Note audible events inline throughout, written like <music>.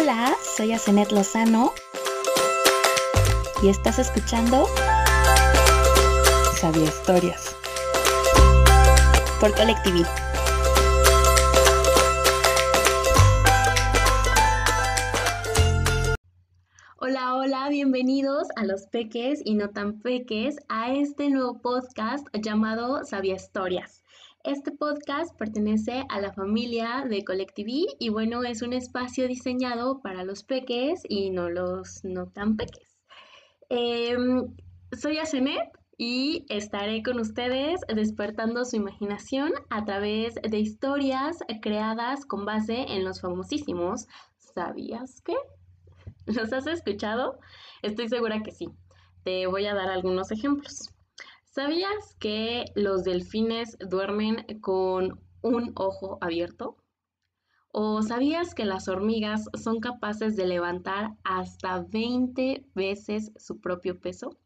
Hola, soy Asenet Lozano y estás escuchando Sabía Historias por Colectiví. Hola, hola, bienvenidos a los peques y no tan peques a este nuevo podcast llamado Sabía Historias. Este podcast pertenece a la familia de Colectiví y bueno, es un espacio diseñado para los peques y no los no tan peques. Em, soy Asenet y estaré con ustedes despertando su imaginación a través de historias creadas con base en los famosísimos ¿Sabías qué? ¿Los has escuchado? Estoy segura que sí. Te voy a dar algunos ejemplos. ¿Sabías que los delfines duermen con un ojo abierto? ¿O sabías que las hormigas son capaces de levantar hasta 20 veces su propio peso?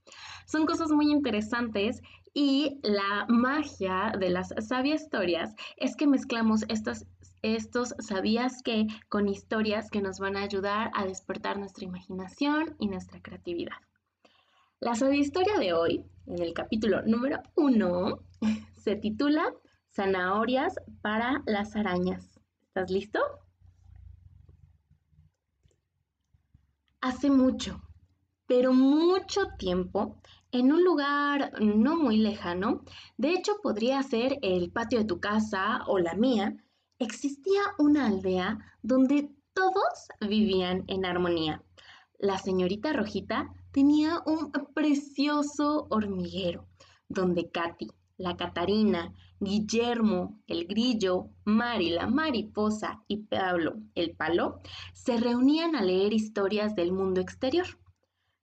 Son cosas muy interesantes y la magia de las sabias historias es que mezclamos estas, estos sabías que con historias que nos van a ayudar a despertar nuestra imaginación y nuestra creatividad. La historia de hoy, en el capítulo número uno, <laughs> se titula Zanahorias para las arañas. ¿Estás listo? Hace mucho, pero mucho tiempo, en un lugar no muy lejano, de hecho podría ser el patio de tu casa o la mía, existía una aldea donde todos vivían en armonía. La señorita Rojita tenía un precioso hormiguero, donde Katy, la Catarina, Guillermo, el grillo, Mari, la mariposa y Pablo, el palo, se reunían a leer historias del mundo exterior.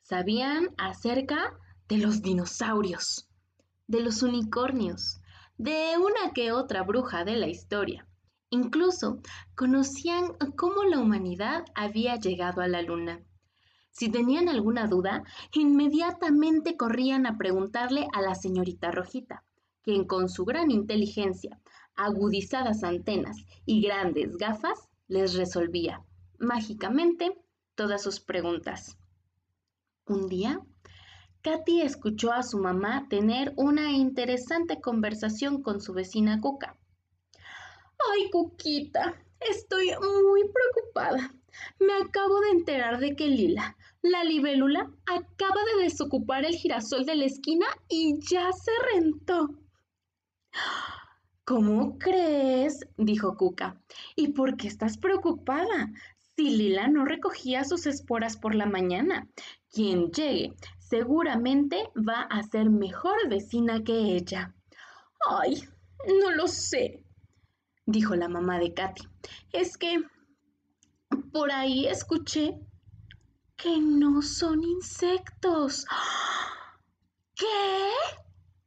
Sabían acerca de los dinosaurios, de los unicornios, de una que otra bruja de la historia. Incluso conocían cómo la humanidad había llegado a la luna si tenían alguna duda, inmediatamente corrían a preguntarle a la señorita Rojita, quien con su gran inteligencia, agudizadas antenas y grandes gafas les resolvía mágicamente todas sus preguntas. Un día, Katy escuchó a su mamá tener una interesante conversación con su vecina Cuca. Ay, Cuquita, estoy muy preocupada. Me acabo de enterar de que Lila, la libélula, acaba de desocupar el girasol de la esquina y ya se rentó. ¿Cómo crees? dijo Cuca. ¿Y por qué estás preocupada? Si Lila no recogía sus esporas por la mañana, quien llegue seguramente va a ser mejor vecina que ella. Ay, no lo sé, dijo la mamá de Katy. Es que por ahí escuché que no son insectos. ¿Qué?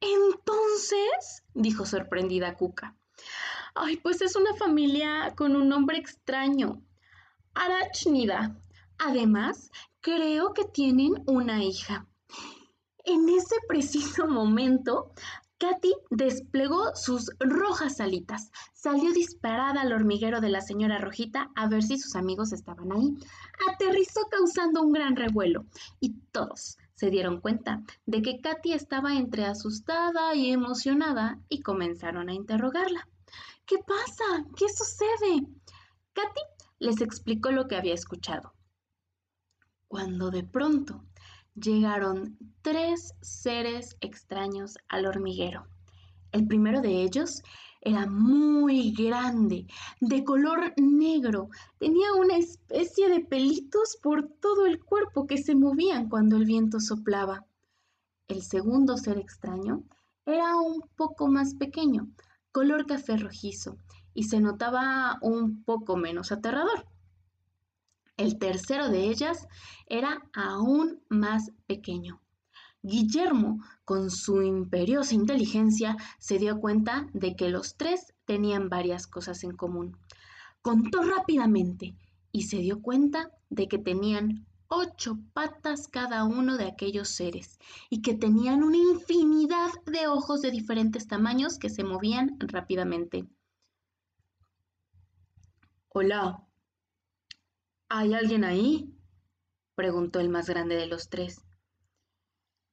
Entonces, dijo sorprendida Cuca. Ay, pues es una familia con un nombre extraño. Arachnida. Además, creo que tienen una hija. En ese preciso momento, Katy desplegó sus rojas alitas, salió disparada al hormiguero de la señora Rojita a ver si sus amigos estaban ahí. Aterrizó causando un gran revuelo y todos se dieron cuenta de que Katy estaba entre asustada y emocionada y comenzaron a interrogarla. ¿Qué pasa? ¿Qué sucede? Katy les explicó lo que había escuchado. Cuando de pronto llegaron tres seres extraños al hormiguero. El primero de ellos era muy grande, de color negro, tenía una especie de pelitos por todo el cuerpo que se movían cuando el viento soplaba. El segundo ser extraño era un poco más pequeño, color café rojizo, y se notaba un poco menos aterrador. El tercero de ellas era aún más pequeño. Guillermo, con su imperiosa inteligencia, se dio cuenta de que los tres tenían varias cosas en común. Contó rápidamente y se dio cuenta de que tenían ocho patas cada uno de aquellos seres y que tenían una infinidad de ojos de diferentes tamaños que se movían rápidamente. Hola, ¿Hay alguien ahí? preguntó el más grande de los tres.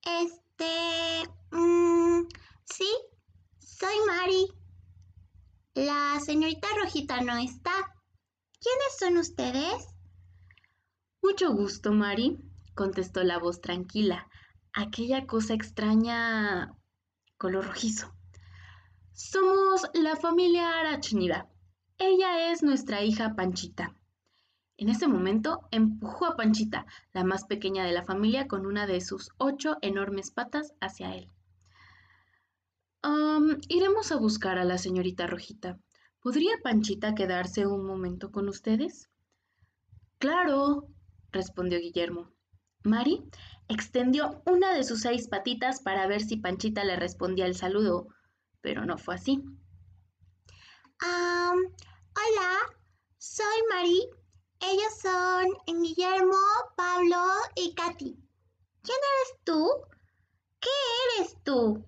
Este... Mm, sí, soy Mari. La señorita Rojita no está. ¿Quiénes son ustedes? Mucho gusto, Mari, contestó la voz tranquila, aquella cosa extraña color rojizo. Somos la familia Arachnida. Ella es nuestra hija Panchita. En ese momento empujó a Panchita, la más pequeña de la familia, con una de sus ocho enormes patas hacia él. iremos a buscar a la señorita Rojita. ¿Podría Panchita quedarse un momento con ustedes? Claro, respondió Guillermo. Mari extendió una de sus seis patitas para ver si Panchita le respondía el saludo, pero no fue así. hola, soy Mari. Ellos son Guillermo, Pablo y Katy. ¿Quién eres tú? ¿Qué eres tú?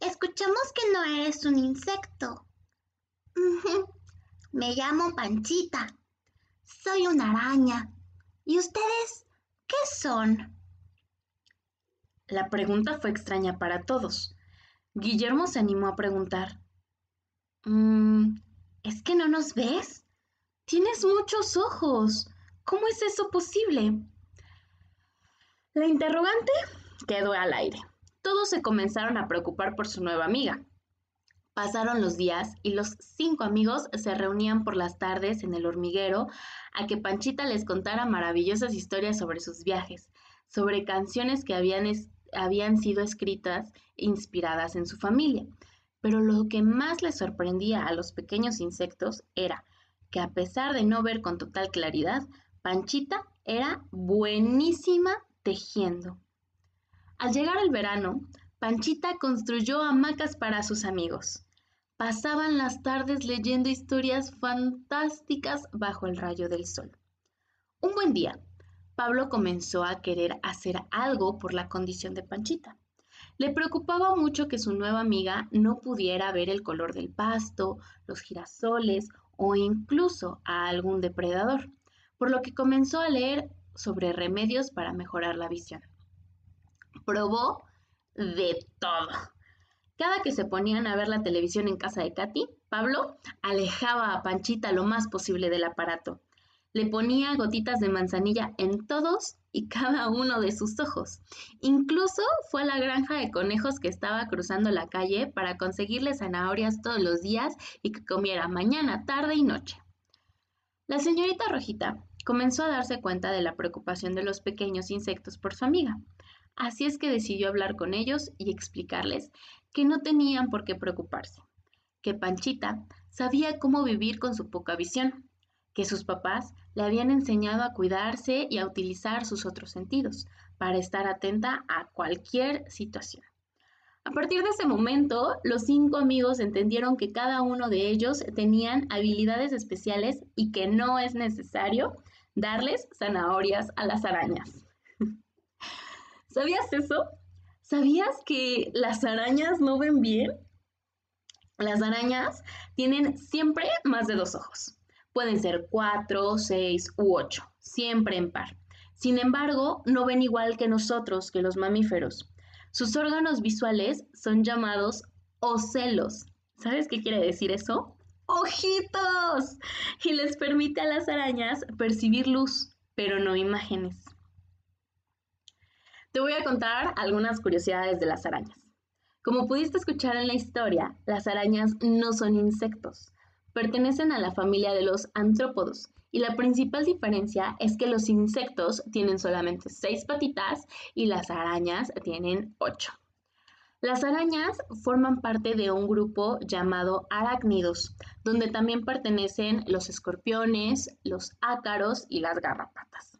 Escuchamos que no eres un insecto. Me llamo Panchita. Soy una araña. ¿Y ustedes qué son? La pregunta fue extraña para todos. Guillermo se animó a preguntar. Mm, ¿Es que no nos ves? Tienes muchos ojos. ¿Cómo es eso posible? La interrogante quedó al aire. Todos se comenzaron a preocupar por su nueva amiga. Pasaron los días y los cinco amigos se reunían por las tardes en el hormiguero a que Panchita les contara maravillosas historias sobre sus viajes, sobre canciones que habían, habían sido escritas e inspiradas en su familia. Pero lo que más les sorprendía a los pequeños insectos era que a pesar de no ver con total claridad, Panchita era buenísima tejiendo. Al llegar el verano, Panchita construyó hamacas para sus amigos. Pasaban las tardes leyendo historias fantásticas bajo el rayo del sol. Un buen día, Pablo comenzó a querer hacer algo por la condición de Panchita. Le preocupaba mucho que su nueva amiga no pudiera ver el color del pasto, los girasoles o incluso a algún depredador, por lo que comenzó a leer sobre remedios para mejorar la visión. Probó de todo. Cada que se ponían a ver la televisión en casa de Katy, Pablo alejaba a Panchita lo más posible del aparato. Le ponía gotitas de manzanilla en todos y cada uno de sus ojos. Incluso fue a la granja de conejos que estaba cruzando la calle para conseguirle zanahorias todos los días y que comiera mañana, tarde y noche. La señorita Rojita comenzó a darse cuenta de la preocupación de los pequeños insectos por su amiga. Así es que decidió hablar con ellos y explicarles que no tenían por qué preocuparse, que Panchita sabía cómo vivir con su poca visión, que sus papás le habían enseñado a cuidarse y a utilizar sus otros sentidos para estar atenta a cualquier situación. A partir de ese momento, los cinco amigos entendieron que cada uno de ellos tenían habilidades especiales y que no es necesario darles zanahorias a las arañas. <laughs> ¿Sabías eso? ¿Sabías que las arañas no ven bien? Las arañas tienen siempre más de dos ojos. Pueden ser cuatro, seis u ocho, siempre en par. Sin embargo, no ven igual que nosotros, que los mamíferos. Sus órganos visuales son llamados ocelos. ¿Sabes qué quiere decir eso? ¡Ojitos! Y les permite a las arañas percibir luz, pero no imágenes. Te voy a contar algunas curiosidades de las arañas. Como pudiste escuchar en la historia, las arañas no son insectos. Pertenecen a la familia de los antrópodos y la principal diferencia es que los insectos tienen solamente seis patitas y las arañas tienen ocho. Las arañas forman parte de un grupo llamado arácnidos, donde también pertenecen los escorpiones, los ácaros y las garrapatas.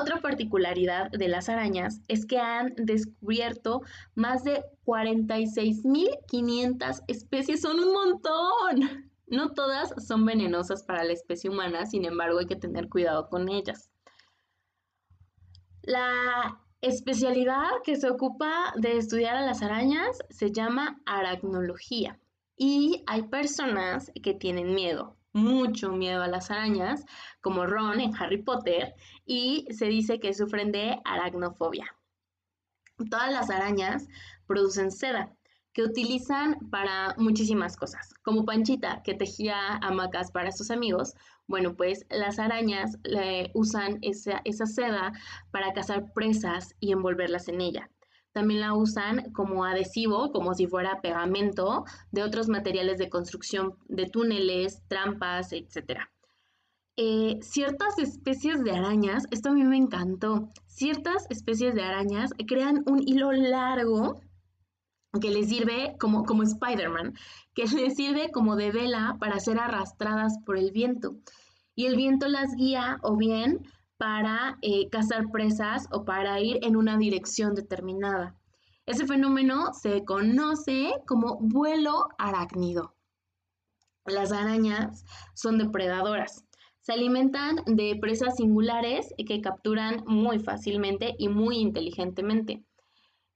Otra particularidad de las arañas es que han descubierto más de 46.500 especies, son un montón. No todas son venenosas para la especie humana, sin embargo hay que tener cuidado con ellas. La especialidad que se ocupa de estudiar a las arañas se llama aracnología y hay personas que tienen miedo mucho miedo a las arañas, como Ron en Harry Potter, y se dice que sufren de aracnofobia. Todas las arañas producen seda, que utilizan para muchísimas cosas, como Panchita, que tejía hamacas para sus amigos. Bueno, pues las arañas usan esa, esa seda para cazar presas y envolverlas en ella. También la usan como adhesivo, como si fuera pegamento de otros materiales de construcción de túneles, trampas, etc. Eh, ciertas especies de arañas, esto a mí me encantó, ciertas especies de arañas crean un hilo largo que les sirve como, como Spider-Man, que <laughs> les sirve como de vela para ser arrastradas por el viento. Y el viento las guía o bien para eh, cazar presas o para ir en una dirección determinada. Ese fenómeno se conoce como vuelo arácnido. Las arañas son depredadoras. Se alimentan de presas singulares que capturan muy fácilmente y muy inteligentemente.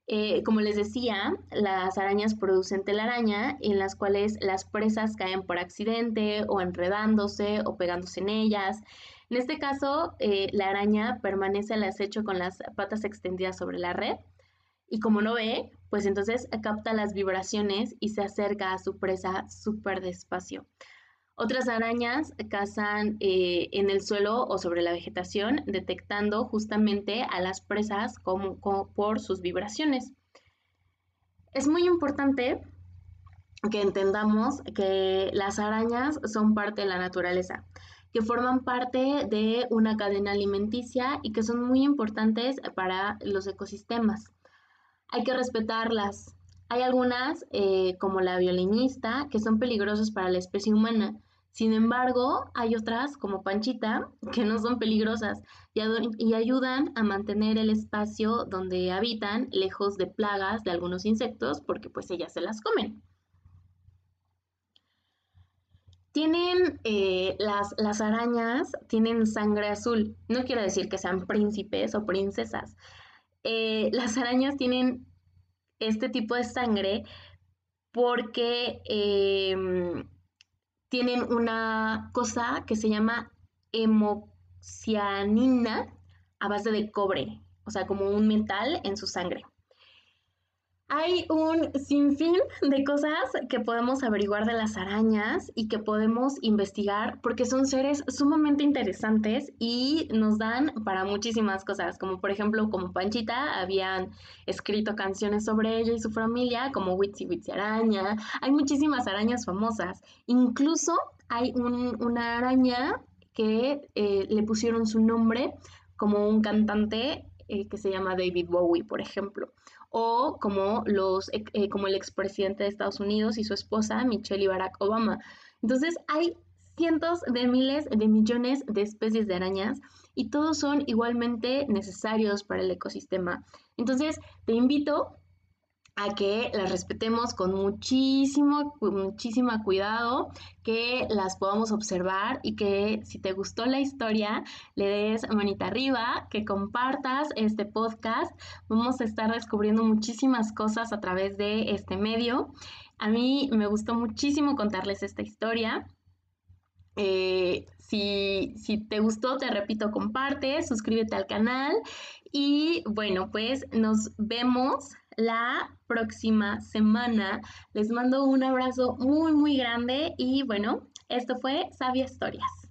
Eh, como les decía, las arañas producen telaraña en las cuales las presas caen por accidente o enredándose o pegándose en ellas. En este caso, eh, la araña permanece al acecho con las patas extendidas sobre la red y como no ve, pues entonces capta las vibraciones y se acerca a su presa súper despacio. Otras arañas cazan eh, en el suelo o sobre la vegetación, detectando justamente a las presas como, por sus vibraciones. Es muy importante que entendamos que las arañas son parte de la naturaleza, que forman parte de una cadena alimenticia y que son muy importantes para los ecosistemas. Hay que respetarlas. Hay algunas, eh, como la violinista, que son peligrosas para la especie humana sin embargo, hay otras, como Panchita, que no son peligrosas y, ayudan a mantener el espacio donde habitan lejos de plagas de algunos insectos porque pues ellas se las comen. Tienen eh, las, las, arañas, tienen sangre azul. No quiero decir que sean príncipes o princesas. Eh, <laughs> las arañas tienen este tipo de sangre porque em, tienen una cosa que se llama hemocianina a base de cobre, o sea, como un metal en su sangre. Hay un sinfín de cosas que podemos averiguar de las arañas y que podemos investigar porque son seres sumamente interesantes y nos dan para muchísimas cosas, como por ejemplo, como Panchita, habían escrito canciones sobre ella y su familia, como Witsi Witsi Araña. Hay muchísimas arañas famosas. Incluso hay una araña que eh, le pusieron su nombre como un cantante eh, que se llama David Bowie, por ejemplo o como, los, eh, eh, como el expresidente de Estados Unidos y su esposa, Michelle y Barack Obama. Entonces hay cientos de miles de millones de especies de arañas y todos son igualmente necesarios para el ecosistema. Entonces te invito a que las respetemos con muchísimo, muchísimo cuidado, que las podamos observar y que si te gustó la historia, le des manita arriba, que compartas este podcast. Vamos a estar descubriendo muchísimas cosas a través de este medio. A mí me gustó muchísimo contarles esta historia. Eh, si, si, te gustó, te repito, comparte, suscríbete al canal y bueno, pues nos vemos la próxima semana. Les mando un abrazo muy, muy grande y bueno, esto fue Sabia Historias.